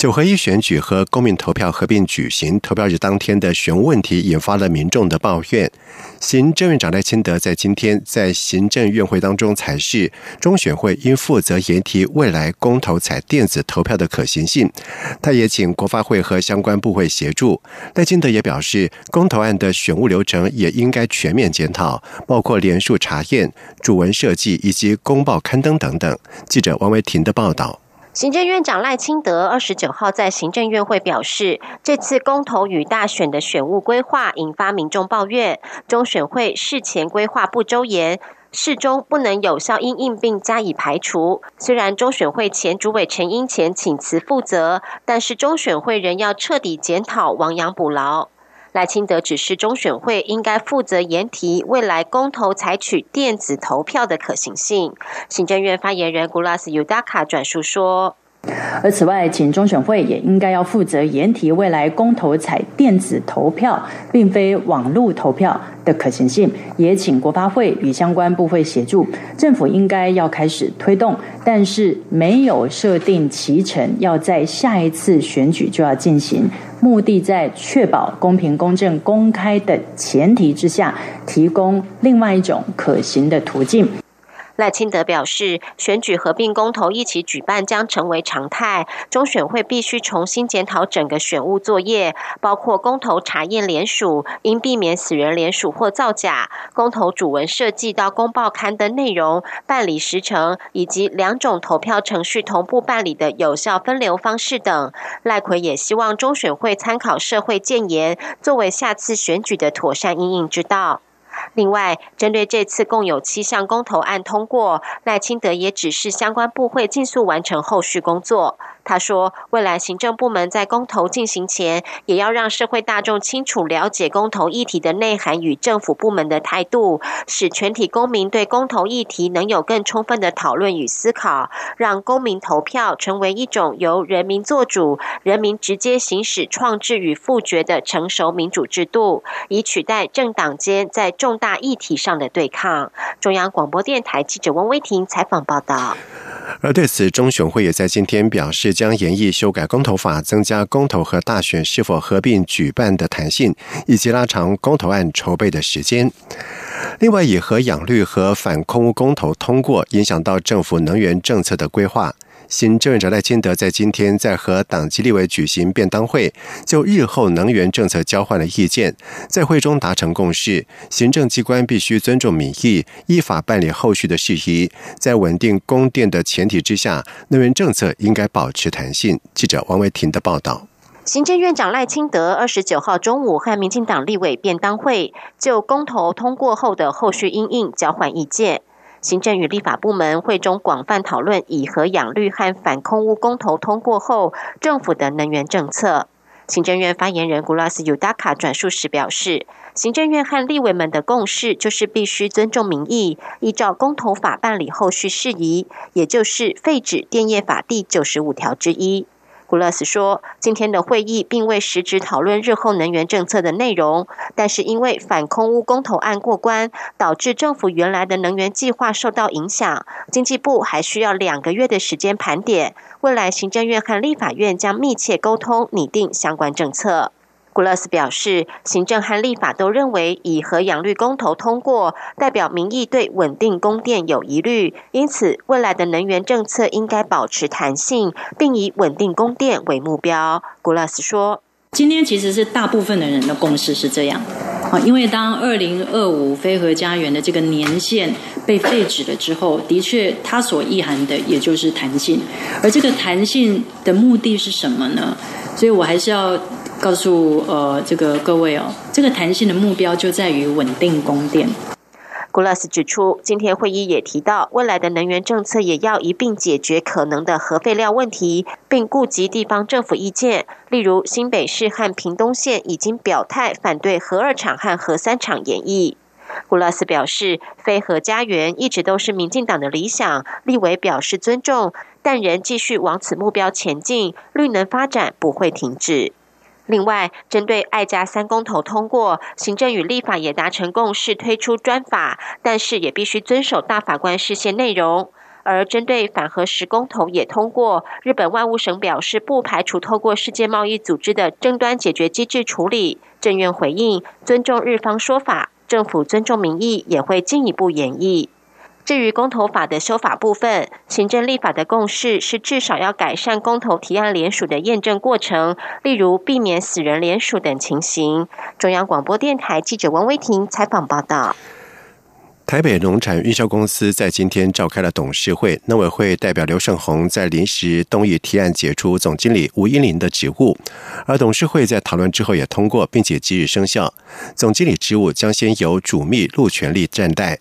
九合一选举和公民投票合并举行，投票日当天的选务问题引发了民众的抱怨。行政院长赖清德在今天在行政院会当中采示，中选会应负责研提未来公投采电子投票的可行性。他也请国发会和相关部会协助。赖清德也表示，公投案的选务流程也应该全面检讨，包括联署查验、主文设计以及公报刊登等等。记者王维婷的报道。行政院长赖清德二十九号在行政院会表示，这次公投与大选的选务规划引发民众抱怨，中选会事前规划不周延，事中不能有效因应并加以排除。虽然中选会前主委陈英前请辞负责，但是中选会仍要彻底检讨，亡羊补牢。赖清德指示中选会应该负责研提未来公投采取电子投票的可行性。行政院发言人古拉斯尤达卡转述说。而此外，请中选会也应该要负责研提未来公投采电子投票，并非网络投票的可行性，也请国发会与相关部会协助。政府应该要开始推动，但是没有设定期程，要在下一次选举就要进行，目的在确保公平、公正、公开的前提之下，提供另外一种可行的途径。赖清德表示，选举合并公投一起举办将成为常态，中选会必须重新检讨整个选务作业，包括公投查验联署，应避免死人联署或造假；公投主文设计到公报刊登内容、办理时程，以及两种投票程序同步办理的有效分流方式等。赖奎也希望中选会参考社会建言，作为下次选举的妥善应应之道。另外，针对这次共有七项公投案通过，赖清德也指示相关部会尽速完成后续工作。他说，未来行政部门在公投进行前，也要让社会大众清楚了解公投议题的内涵与政府部门的态度，使全体公民对公投议题能有更充分的讨论与思考，让公民投票成为一种由人民做主、人民直接行使创制与复决的成熟民主制度，以取代政党间在众重大议题上的对抗。中央广播电台记者温威婷采访报道。而对此，中选会也在今天表示，将研议修改公投法，增加公投和大选是否合并举办的弹性，以及拉长公投案筹备的时间。另外，以核养绿和反空污公投通过，影响到政府能源政策的规划。新政院长赖清德在今天在和党籍立委举行便当会，就日后能源政策交换了意见，在会中达成共识，行政机关必须尊重民意，依法办理后续的事宜，在稳定供电的前提之下，能源政策应该保持弹性。记者王维婷的报道。行政院长赖清德二十九号中午和民进党立委便当会，就公投通过后的后续应应交换意见。行政与立法部门会中广泛讨论以核养绿和反空污公投通过后，政府的能源政策。行政院发言人古拉斯尤达卡转述时表示，行政院和立委们的共识就是必须尊重民意，依照公投法办理后续事宜，也就是废止电业法第九十五条之一。古勒斯说：“今天的会议并未实质讨论日后能源政策的内容，但是因为反空污公投案过关，导致政府原来的能源计划受到影响。经济部还需要两个月的时间盘点，未来行政院和立法院将密切沟通，拟定相关政策。”古勒斯表示，行政和立法都认为以核养绿公投通过，代表民意对稳定供电有疑虑，因此未来的能源政策应该保持弹性，并以稳定供电为目标。古勒斯说：“今天其实是大部分的人的共识是这样啊，因为当二零二五非核家园的这个年限被废止了之后，的确它所意含的也就是弹性，而这个弹性的目的是什么呢？所以我还是要。”告诉呃这个各位哦，这个弹性的目标就在于稳定供电。古拉斯指出，今天会议也提到，未来的能源政策也要一并解决可能的核废料问题，并顾及地方政府意见。例如，新北市和屏东县已经表态反对核二厂和核三厂演绎。古拉斯表示，非核家园一直都是民进党的理想，立委表示尊重，但仍继续往此目标前进，绿能发展不会停止。另外，针对爱家三公投通过，行政与立法也达成共识，推出专法，但是也必须遵守大法官视线内容。而针对反核十公投也通过，日本外务省表示不排除透过世界贸易组织的争端解决机制处理。政院回应尊重日方说法，政府尊重民意，也会进一步演绎。至于公投法的修法部分，行政立法的共识是至少要改善公投提案联署的验证过程，例如避免死人联署等情形。中央广播电台记者王威婷采访报道。台北农产运销公司在今天召开了董事会，农委会代表刘胜宏在临时动议提案解除总经理吴英林的职务，而董事会在讨论之后也通过，并且即日生效。总经理职务将先由主秘陆全力暂代。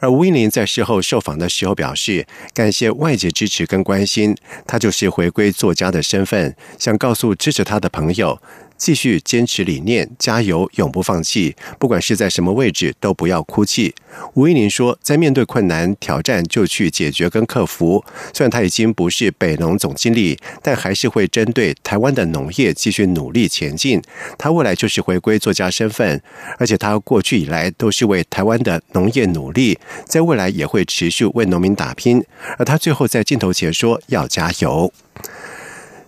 而吴英林在事后受访的时候表示，感谢外界支持跟关心，他就是回归作家的身份，想告诉支持他的朋友。继续坚持理念，加油，永不放弃。不管是在什么位置，都不要哭泣。吴依林说，在面对困难挑战，就去解决跟克服。虽然他已经不是北农总经理，但还是会针对台湾的农业继续努力前进。他未来就是回归作家身份，而且他过去以来都是为台湾的农业努力，在未来也会持续为农民打拼。而他最后在镜头前说：“要加油。”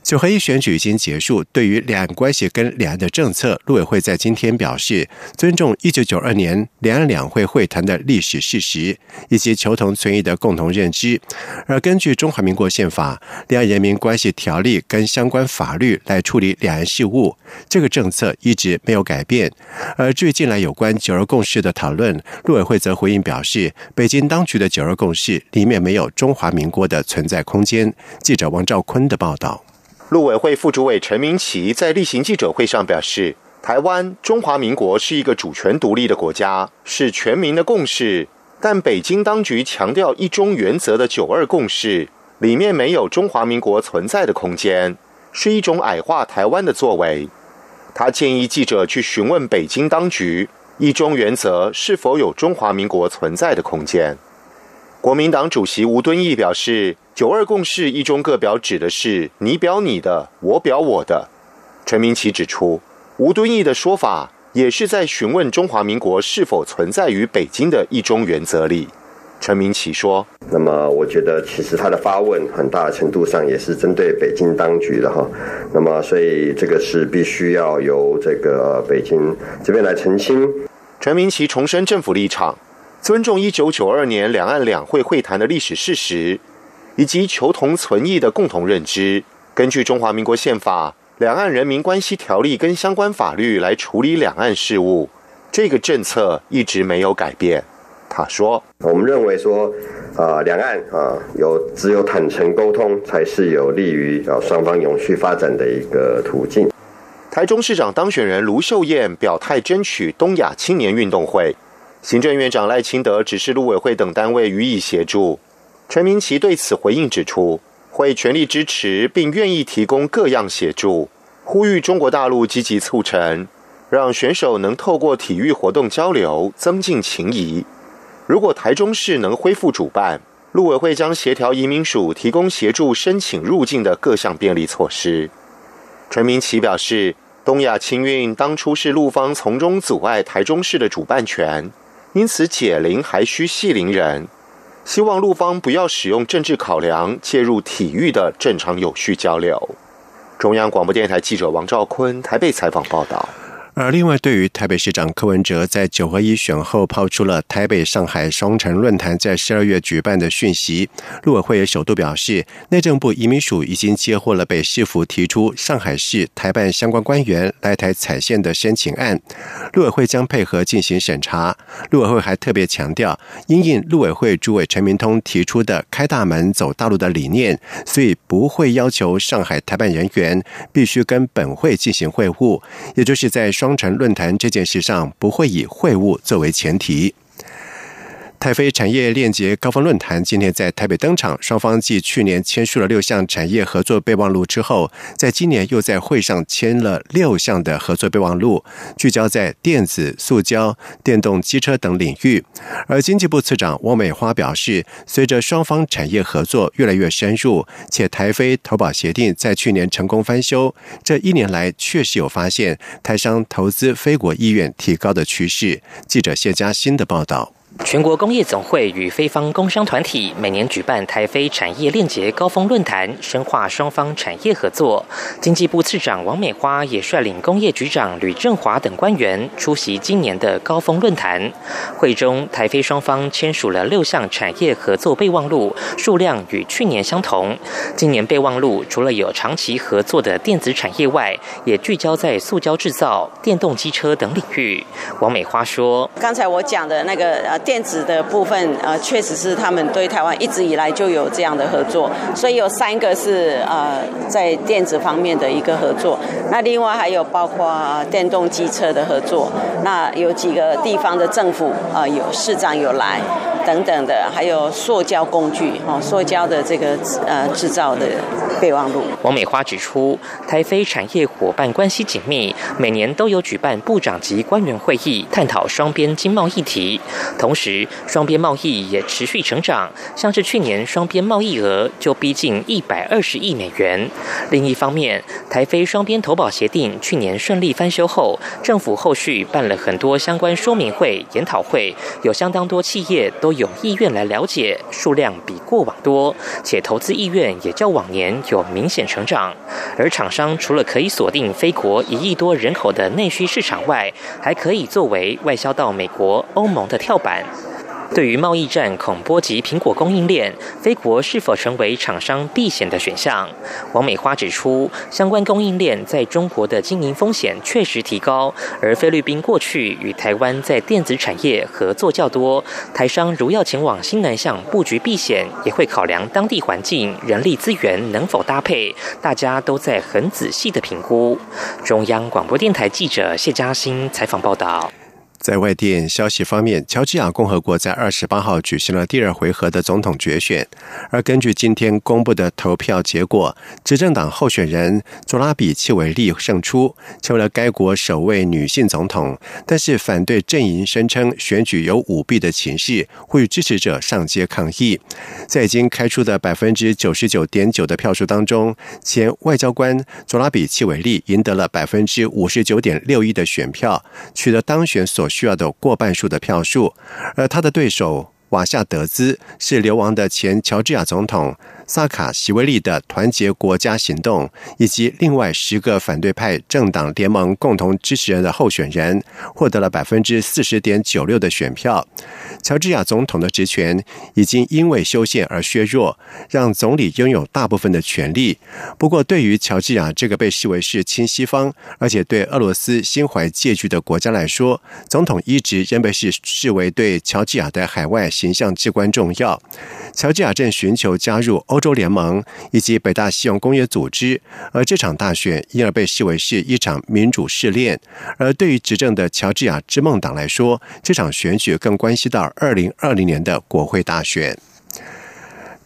九合一选举已经结束，对于两岸关系跟两岸的政策，陆委会在今天表示尊重一九九二年两岸两会会谈的历史事实以及求同存异的共同认知。而根据中华民国宪法、两岸人民关系条例跟相关法律来处理两岸事务，这个政策一直没有改变。而至于近来有关九二共识的讨论，陆委会则回应表示，北京当局的九二共识里面没有中华民国的存在空间。记者王兆坤的报道。陆委会副主委陈明奇在例行记者会上表示，台湾中华民国是一个主权独立的国家，是全民的共识。但北京当局强调一中原则的九二共识里面没有中华民国存在的空间，是一种矮化台湾的作为。他建议记者去询问北京当局，一中原则是否有中华民国存在的空间。国民党主席吴敦义表示。九二共识一中各表指的是你表你的，我表我的。陈明奇指出，吴敦义的说法也是在询问中华民国是否存在于北京的一中原则里。陈明奇说：“那么，我觉得其实他的发问很大程度上也是针对北京当局的哈。那么，所以这个是必须要由这个北京这边来澄清。”陈明奇重申政府立场，尊重一九九二年两岸两会会谈的历史事实。以及求同存异的共同认知，根据中华民国宪法、两岸人民关系条例跟相关法律来处理两岸事务，这个政策一直没有改变。他说：“我们认为说，啊，两岸啊，有只有坦诚沟通，才是有利于啊双方永续发展的一个途径。”台中市长当选人卢秀燕表态争取东亚青年运动会，行政院长赖清德指示陆委会等单位予以协助。陈明奇对此回应指出，会全力支持并愿意提供各样协助，呼吁中国大陆积极促成，让选手能透过体育活动交流，增进情谊。如果台中市能恢复主办，陆委会将协调移民署提供协助申请入境的各项便利措施。陈明奇表示，东亚青运当初是陆方从中阻碍台中市的主办权，因此解铃还需系铃人。希望陆方不要使用政治考量介入体育的正常有序交流。中央广播电台记者王兆坤台北采访报道。而另外，对于台北市长柯文哲在九合一选后抛出了台北上海双城论坛在十二月举办的讯息，陆委会也首度表示，内政部移民署已经接获了被市府提出上海市台办相关官员来台采线的申请案，陆委会将配合进行审查。陆委会还特别强调，因应陆委会主委陈明通提出的开大门走大陆的理念，所以不会要求上海台办人员必须跟本会进行会晤，也就是在双。双城论坛这件事上不会以会晤作为前提。台非产业链接高峰论坛今天在台北登场，双方继去年签署了六项产业合作备忘录之后，在今年又在会上签了六项的合作备忘录，聚焦在电子、塑胶、电动机车等领域。而经济部次长汪美花表示，随着双方产业合作越来越深入，且台非投保协定在去年成功翻修，这一年来确实有发现台商投资非国意愿提高的趋势。记者谢佳欣的报道。全国工业总会与非方工商团体每年举办台非产业链结高峰论坛，深化双方产业合作。经济部次长王美花也率领工业局长吕振华等官员出席今年的高峰论坛。会中，台非双方签署了六项产业合作备忘录，数量与去年相同。今年备忘录除了有长期合作的电子产业外，也聚焦在塑胶制造、电动机车等领域。王美花说：“刚才我讲的那个呃。”电子的部分，呃，确实是他们对台湾一直以来就有这样的合作，所以有三个是呃在电子方面的一个合作。那另外还有包括电动机车的合作，那有几个地方的政府啊有市长有来等等的，还有塑胶工具哈，塑胶的这个呃制造的备忘录。王美花指出，台非产业伙伴关系紧密，每年都有举办部长级官员会议，探讨双边经贸议题，同。时，双边贸易也持续成长，像是去年双边贸易额就逼近一百二十亿美元。另一方面，台非双边投保协定去年顺利翻修后，政府后续办了很多相关说明会、研讨会，有相当多企业都有意愿来了解，数量比过往多，且投资意愿也较往年有明显成长。而厂商除了可以锁定非国一亿多人口的内需市场外，还可以作为外销到美国、欧盟的跳板。对于贸易战恐波及苹果供应链，菲国是否成为厂商避险的选项？王美花指出，相关供应链在中国的经营风险确实提高，而菲律宾过去与台湾在电子产业合作较多，台商如要前往新南向布局避险，也会考量当地环境、人力资源能否搭配，大家都在很仔细的评估。中央广播电台记者谢嘉欣采访报道。在外电消息方面，乔治亚共和国在二十八号举行了第二回合的总统决选，而根据今天公布的投票结果，执政党候选人佐拉比契维利胜出，成为了该国首位女性总统。但是反对阵营声称选举有舞弊的情势，呼吁支持者上街抗议。在已经开出的百分之九十九点九的票数当中，前外交官佐拉比契维利赢得了百分之五十九点六一的选票，取得当选所。需需要的过半数的票数，而他的对手瓦夏德兹是流亡的前乔治亚总统。萨卡席维利的团结国家行动以及另外十个反对派政党联盟共同支持人的候选人获得了百分之四十点九六的选票。乔治亚总统的职权已经因为修宪而削弱，让总理拥有大部分的权力。不过，对于乔治亚这个被视为是亲西方，而且对俄罗斯心怀戒惧的国家来说，总统一直仍被视视为对乔治亚的海外形象至关重要。乔治亚正寻求加入欧。欧洲联盟以及北大西洋工业组织，而这场大选因而被视为是一场民主试炼。而对于执政的乔治亚之梦党来说，这场选举更关系到二零二零年的国会大选。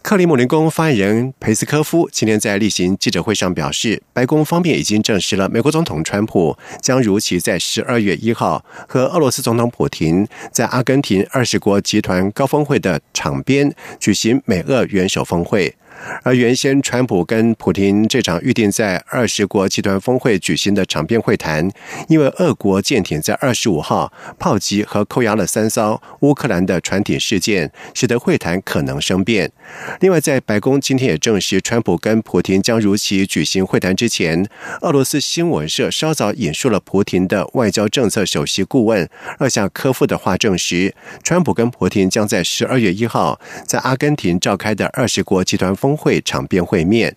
克里姆林宫发言人佩斯科夫今天在例行记者会上表示，白宫方面已经证实了美国总统川普将如期在十二月一号和俄罗斯总统普京在阿根廷二十国集团高峰会的场边举行美俄元首峰会。而原先川普跟普京这场预定在二十国集团峰会举行的场边会谈，因为俄国舰艇在二十五号炮击和扣押了三艘乌克兰的船艇事件，使得会谈可能生变。另外，在白宫今天也证实，川普跟普京将如期举行会谈之前，俄罗斯新闻社稍早引述了普京的外交政策首席顾问厄夏科夫的话，证实川普跟普京将在十二月一号在阿根廷召开的二十国集团峰。会场边会面，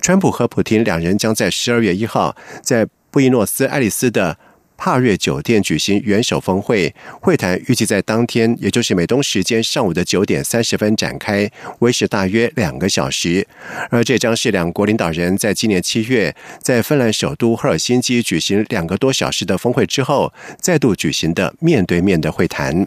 川普和普京两人将在十二月一号在布宜诺斯艾利斯的帕瑞酒店举行元首峰会会谈，预计在当天，也就是美东时间上午的九点三十分展开，维持大约两个小时。而这将是两国领导人在今年七月在芬兰首都赫尔辛基举行两个多小时的峰会之后，再度举行的面对面的会谈。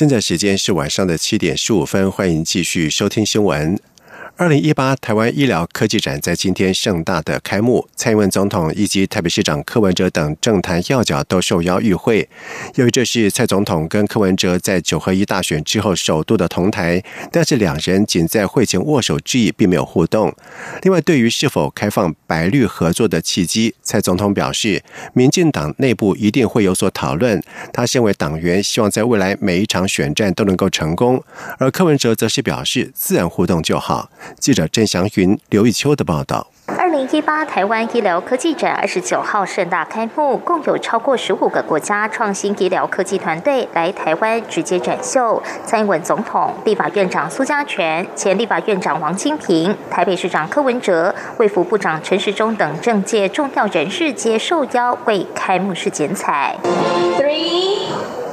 现在时间是晚上的七点十五分，欢迎继续收听新闻。二零一八台湾医疗科技展在今天盛大的开幕，蔡英文总统以及台北市长柯文哲等政坛要角都受邀与会。由于这是蔡总统跟柯文哲在九合一大选之后首度的同台，但是两人仅在会前握手致意，并没有互动。另外，对于是否开放白绿合作的契机，蔡总统表示，民进党内部一定会有所讨论。他身为党员，希望在未来每一场选战都能够成功。而柯文哲则是表示，自然互动就好。记者郑祥云、刘玉秋的报道。二零一八台湾医疗科技展二十九号盛大开幕，共有超过十五个国家创新医疗科技团队来台湾直接展秀。蔡英文总统、立法院长苏家全、前立法院长王金平、台北市长柯文哲、卫福部长陈时中等政界重要人士皆受邀为开幕式剪彩。Three,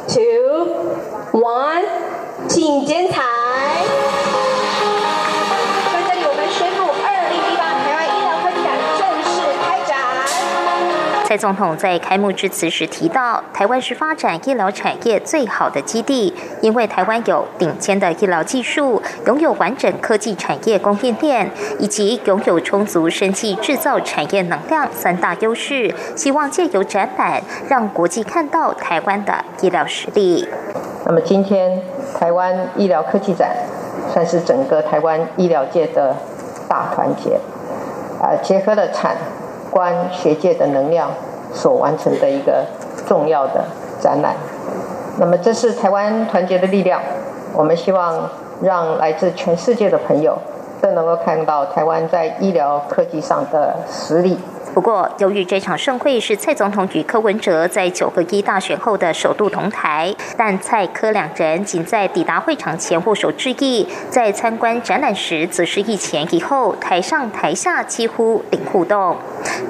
two, one，请剪彩。蔡总统在开幕致辞时提到，台湾是发展医疗产业最好的基地，因为台湾有顶尖的医疗技术，拥有完整科技产业供应链，以及拥有充足生技制造产业能量三大优势。希望借由展览，让国际看到台湾的医疗实力。那么今天台湾医疗科技展，算是整个台湾医疗界的大团结，啊，结合了产。观学界的能量所完成的一个重要的展览，那么这是台湾团结的力量。我们希望让来自全世界的朋友都能够看到台湾在医疗科技上的实力。不过，由于这场盛会是蔡总统与柯文哲在九合一大选后的首度同台，但蔡柯两人仅在抵达会场前握手致意，在参观展览时则是一前一后，台上台下几乎零互动。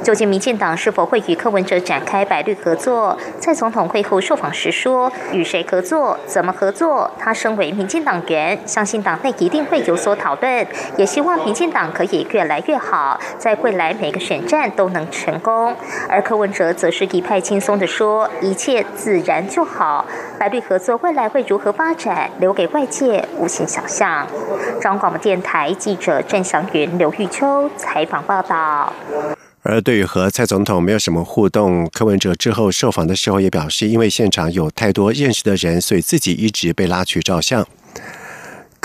究竟民进党是否会与柯文哲展开白绿合作？蔡总统会后受访时说：“与谁合作，怎么合作？他身为民进党员，相信党内一定会有所讨论，也希望民进党可以越来越好，在未来每个选战都能。”能成功，而柯文哲则是一派轻松的说：“一切自然就好。”白绿合作未来会如何发展，留给外界无限想象。中广播电台记者郑祥云、刘玉秋采访报道。而对于和蔡总统没有什么互动，柯文哲之后受访的时候也表示，因为现场有太多认识的人，所以自己一直被拉去照相。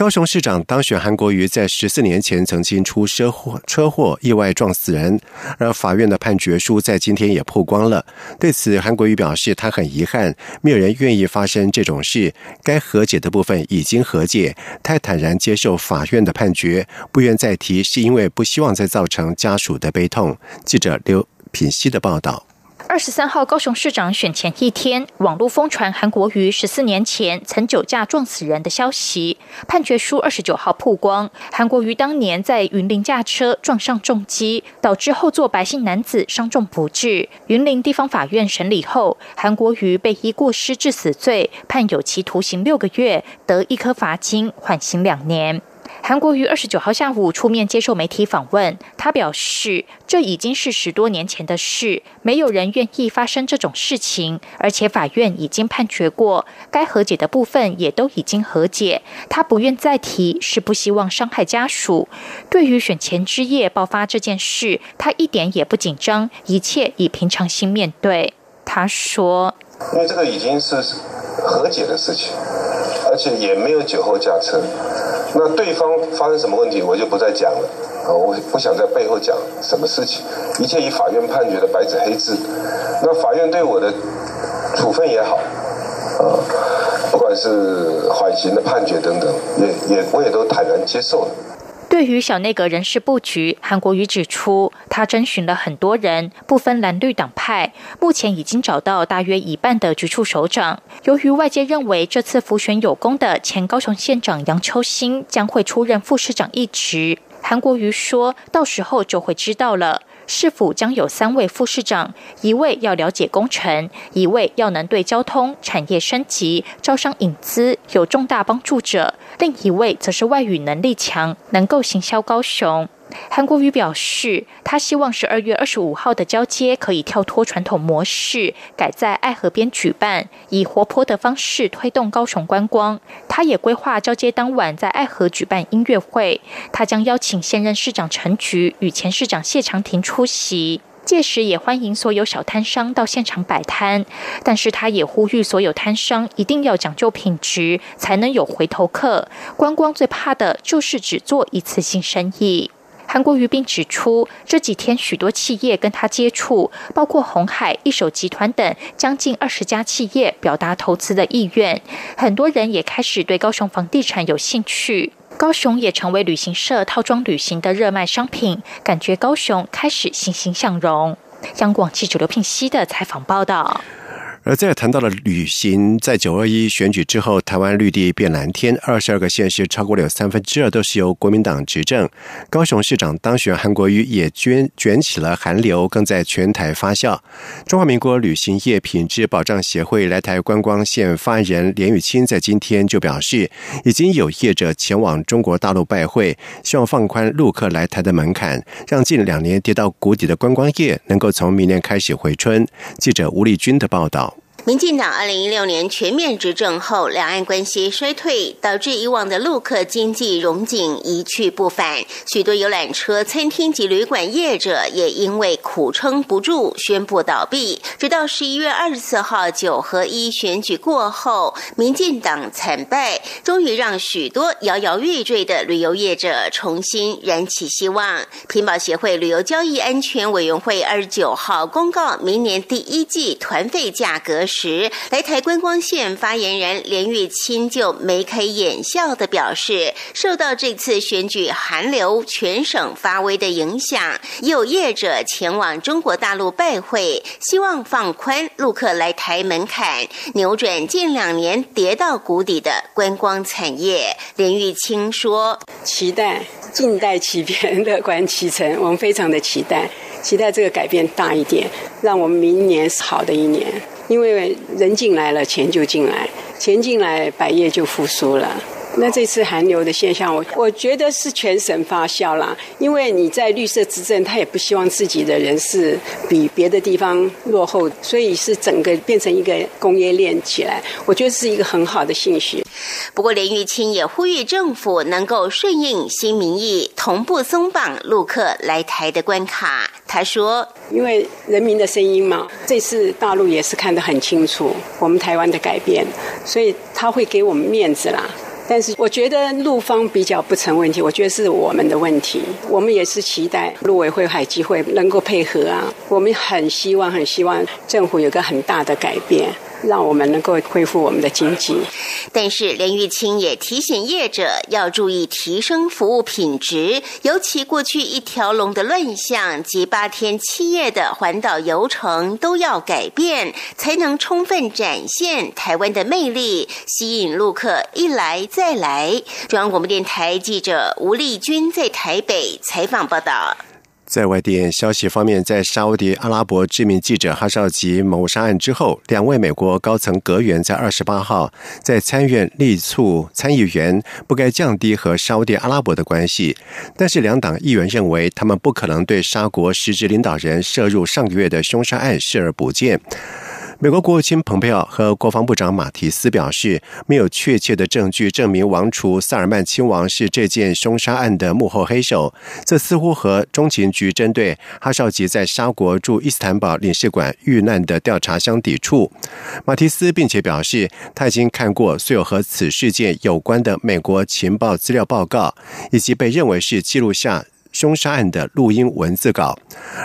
高雄市长当选韩国瑜在十四年前曾经出车祸，车祸意外撞死人，而法院的判决书在今天也曝光了。对此，韩国瑜表示他很遗憾，没有人愿意发生这种事，该和解的部分已经和解，他坦然接受法院的判决，不愿再提，是因为不希望再造成家属的悲痛。记者刘品希的报道。二十三号高雄市长选前一天，网络疯传韩国瑜十四年前曾酒驾撞死人的消息。判决书二十九号曝光，韩国瑜当年在云林驾车撞上重机，导致后座白姓男子伤重不治。云林地方法院审理后，韩国瑜被依过失致死罪判有期徒刑六个月，得一颗罚金，缓刑两年。韩国瑜二十九号下午出面接受媒体访问，他表示，这已经是十多年前的事，没有人愿意发生这种事情，而且法院已经判决过，该和解的部分也都已经和解，他不愿再提，是不希望伤害家属。对于选前之夜爆发这件事，他一点也不紧张，一切以平常心面对。他说：“因为这个已经是和解的事情，而且也没有酒后驾车。”那对方发生什么问题，我就不再讲了啊！我不想在背后讲什么事情，一切以法院判决的白纸黑字。那法院对我的处分也好，啊，不管是缓刑的判决等等，也也我也都坦然接受了。对于小内阁人事布局，韩国瑜指出，他征询了很多人，不分蓝绿党派，目前已经找到大约一半的局处首长。由于外界认为这次浮选有功的前高雄县长杨秋兴将会出任副市长一职，韩国瑜说到时候就会知道了。是否将有三位副市长，一位要了解工程，一位要能对交通产业升级、招商引资有重大帮助者，另一位则是外语能力强，能够行销高雄。韩国瑜表示，他希望十二月二十五号的交接可以跳脱传统模式，改在爱河边举办，以活泼的方式推动高雄观光。他也规划交接当晚在爱河举办音乐会，他将邀请现任市长陈菊与前市长谢长廷出席，届时也欢迎所有小摊商到现场摆摊。但是他也呼吁所有摊商一定要讲究品质，才能有回头客。观光最怕的就是只做一次性生意。韩国瑜并指出，这几天许多企业跟他接触，包括红海、一手集团等将近二十家企业表达投资的意愿，很多人也开始对高雄房地产有兴趣，高雄也成为旅行社套装旅行的热卖商品，感觉高雄开始欣欣向荣。央广记者刘聘熙的采访报道。而在谈到了旅行，在九二一选举之后，台湾绿地变蓝天，二十二个县市超过了有三分之二都是由国民党执政。高雄市长当选韩国瑜也卷卷起了韩流，更在全台发酵。中华民国旅行业品质保障协会来台观光线发言人连玉清在今天就表示，已经有业者前往中国大陆拜会，希望放宽陆客来台的门槛，让近两年跌到谷底的观光业能够从明年开始回春。记者吴丽君的报道。民进党二零一六年全面执政后，两岸关系衰退，导致以往的陆客经济荣景一去不返。许多游览车、餐厅及旅馆业者也因为苦撑不住，宣布倒闭。直到十一月二十四号九合一选举过后，民进党惨败，终于让许多摇摇欲坠的旅游业者重新燃起希望。屏保协会旅游交易安全委员会二十九号公告，明年第一季团费价格。时，来台观光线发言人连玉清就眉开眼笑的表示，受到这次选举寒流全省发威的影响，有业者前往中国大陆拜会，希望放宽陆客来台门槛，扭转近两年跌到谷底的观光产业。连玉清说：“期待静待起边乐观启程，我们非常的期待，期待这个改变大一点，让我们明年是好的一年。”因为人进来了，钱就进来，钱进来，百业就复苏了。那这次寒流的现象，我我觉得是全省发酵啦。因为你在绿色执政，他也不希望自己的人是比别的地方落后，所以是整个变成一个工业链起来。我觉得是一个很好的信息。不过，连玉清也呼吁政府能够顺应新民意，同步松绑陆客来台的关卡。他说：“因为人民的声音嘛，这次大陆也是看得很清楚，我们台湾的改变，所以他会给我们面子啦。”但是我觉得陆方比较不成问题，我觉得是我们的问题。我们也是期待陆委会、海基会能够配合啊。我们很希望、很希望政府有个很大的改变。让我们能够恢复我们的经济，但是连玉清也提醒业者要注意提升服务品质，尤其过去一条龙的乱象及八天七夜的环岛游程都要改变，才能充分展现台湾的魅力，吸引陆客一来再来。中央广播电台记者吴丽君在台北采访报道。在外电消息方面，在沙迪阿拉伯知名记者哈绍吉谋杀案之后，两位美国高层阁员在二十八号在参院力促参议员不该降低和沙迪阿拉伯的关系，但是两党议员认为他们不可能对沙国实质领导人涉入上个月的凶杀案视而不见。美国国务卿蓬佩奥和国防部长马提斯表示，没有确切的证据证明王储萨尔曼亲王是这件凶杀案的幕后黑手。这似乎和中情局针对哈绍吉在沙国驻伊斯坦堡领事馆遇难的调查相抵触。马提斯并且表示，他已经看过所有和此事件有关的美国情报资料报告，以及被认为是记录下。凶杀案的录音文字稿，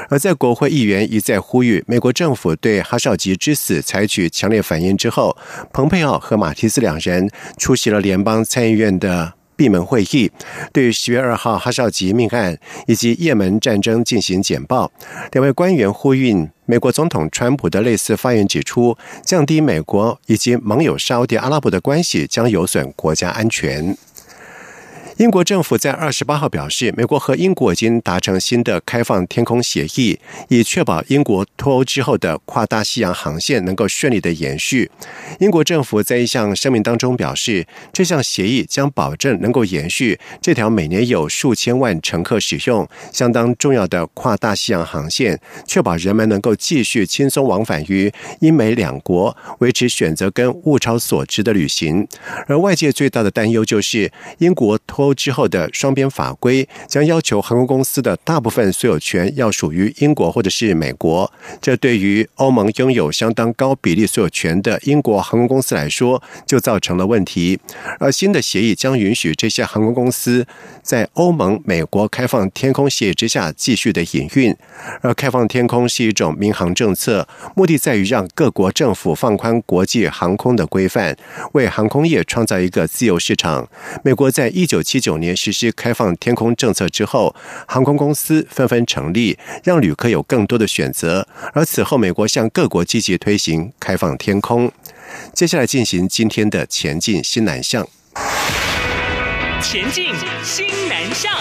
而在国会议员一再呼吁美国政府对哈绍吉之死采取强烈反应之后，蓬佩奥和马提斯两人出席了联邦参议院的闭门会议，对于十月二号哈绍吉命案以及也门战争进行简报。两位官员呼吁美国总统川普的类似发言，指出降低美国以及盟友沙特阿拉伯的关系将有损国家安全。英国政府在二十八号表示，美国和英国已经达成新的开放天空协议，以确保英国脱欧之后的跨大西洋航线能够顺利的延续。英国政府在一项声明当中表示，这项协议将保证能够延续这条每年有数千万乘客使用、相当重要的跨大西洋航线，确保人们能够继续轻松往返于英美两国，维持选择跟物超所值的旅行。而外界最大的担忧就是英国脱。之后的双边法规将要求航空公司的大部分所有权要属于英国或者是美国，这对于欧盟拥有相当高比例所有权的英国航空公司来说就造成了问题。而新的协议将允许这些航空公司在欧盟、美国开放天空协议之下继续的营运。而开放天空是一种民航政策，目的在于让各国政府放宽国际航空的规范，为航空业创造一个自由市场。美国在一九七。一九年实施开放天空政策之后，航空公司纷纷成立，让旅客有更多的选择。而此后，美国向各国积极推行开放天空。接下来进行今天的前进新南向。前进新南向。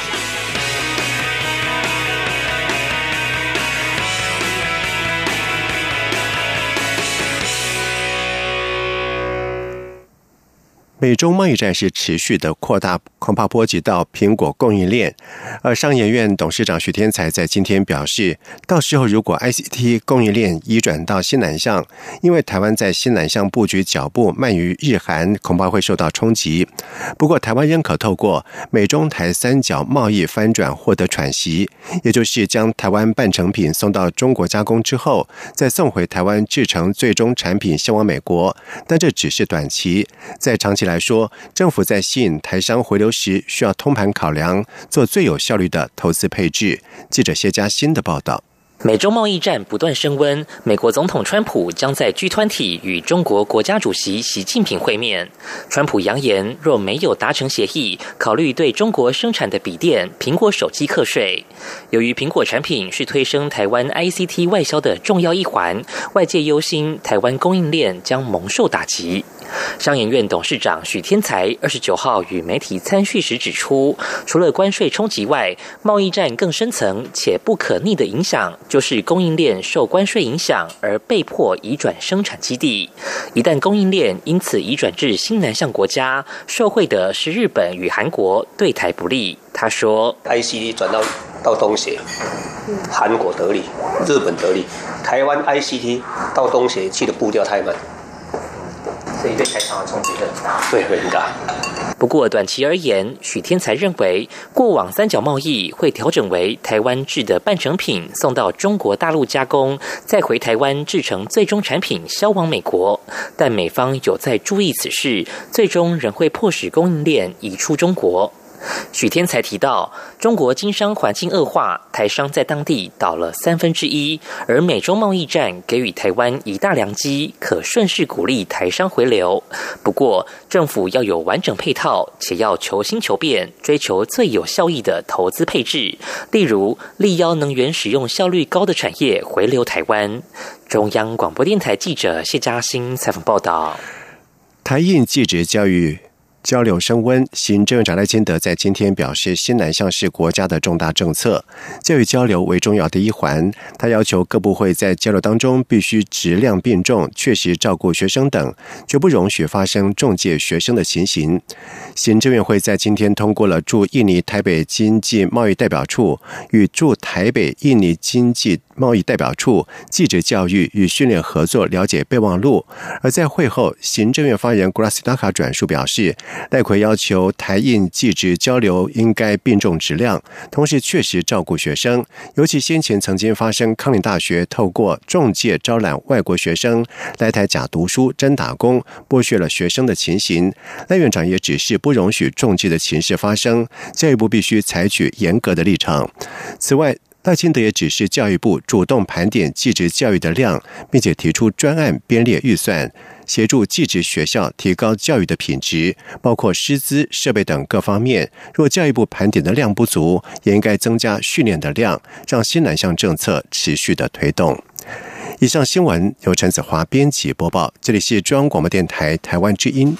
美中贸易战是持续的扩大，恐怕波及到苹果供应链。而商研院董事长徐天才在今天表示，到时候如果 ICT 供应链移转到西南向，因为台湾在西南向布局脚步慢于日韩，恐怕会受到冲击。不过，台湾仍可透过美中台三角贸易翻转获得喘息，也就是将台湾半成品送到中国加工之后，再送回台湾制成最终产品销往美国。但这只是短期，在长期。来说，政府在吸引台商回流时，需要通盘考量，做最有效率的投资配置。记者谢佳欣的报道。美中贸易战不断升温，美国总统川普将在 G 团体与中国国家主席习近平会面。川普扬言，若没有达成协议，考虑对中国生产的笔电、苹果手机课税。由于苹果产品是推升台湾 ICT 外销的重要一环，外界忧心台湾供应链将蒙受打击。商研院董事长许天才二十九号与媒体参叙时指出，除了关税冲击外，贸易战更深层且不可逆的影响。就是供应链受关税影响而被迫移转生产基地，一旦供应链因此移转至新南向国家，受惠的是日本与韩国，对台不利。他说：“ICT 转到到东协，韩国得利，日本得利，台湾 ICT 到东协去的步调太慢。”所以对台厂的冲击很大，对，很大。不过短期而言，许天才认为，过往三角贸易会调整为台湾制的半成品送到中国大陆加工，再回台湾制成最终产品销往美国。但美方有在注意此事，最终仍会迫使供应链移出中国。许天才提到，中国经商环境恶化，台商在当地倒了三分之一，而美中贸易战给予台湾一大良机，可顺势鼓励台商回流。不过，政府要有完整配套，且要求新求变，追求最有效益的投资配置，例如力邀能源使用效率高的产业回流台湾。中央广播电台记者谢嘉欣采访报道。台印记者教育。交流升温，行政长赖清德在今天表示，新南向是国家的重大政策，教育交流为重要的一环。他要求各部会在交流当中必须质量并重，确实照顾学生等，绝不容许发生中介学生的情形。行政院会在今天通过了驻印尼台北经济贸易代表处与驻台北印尼经济贸易代表处记者教育与训练合作了解备忘录。而在会后，行政院发言人古拉斯达卡转述表示。赖奎要求台印记职交流应该并重质量，同时确实照顾学生。尤其先前曾经发生康宁大学透过中介招揽外国学生来台假读书、真打工，剥削了学生的情形。赖院长也指示不容许中介的情势发生，教育部必须采取严格的立场。此外，赖清德也指示教育部主动盘点技职教育的量，并且提出专案编列预算，协助技职学校提高教育的品质，包括师资、设备等各方面。若教育部盘点的量不足，也应该增加训练的量，让新南向政策持续的推动。以上新闻由陈子华编辑播报，这里是中央广播电台台湾之音。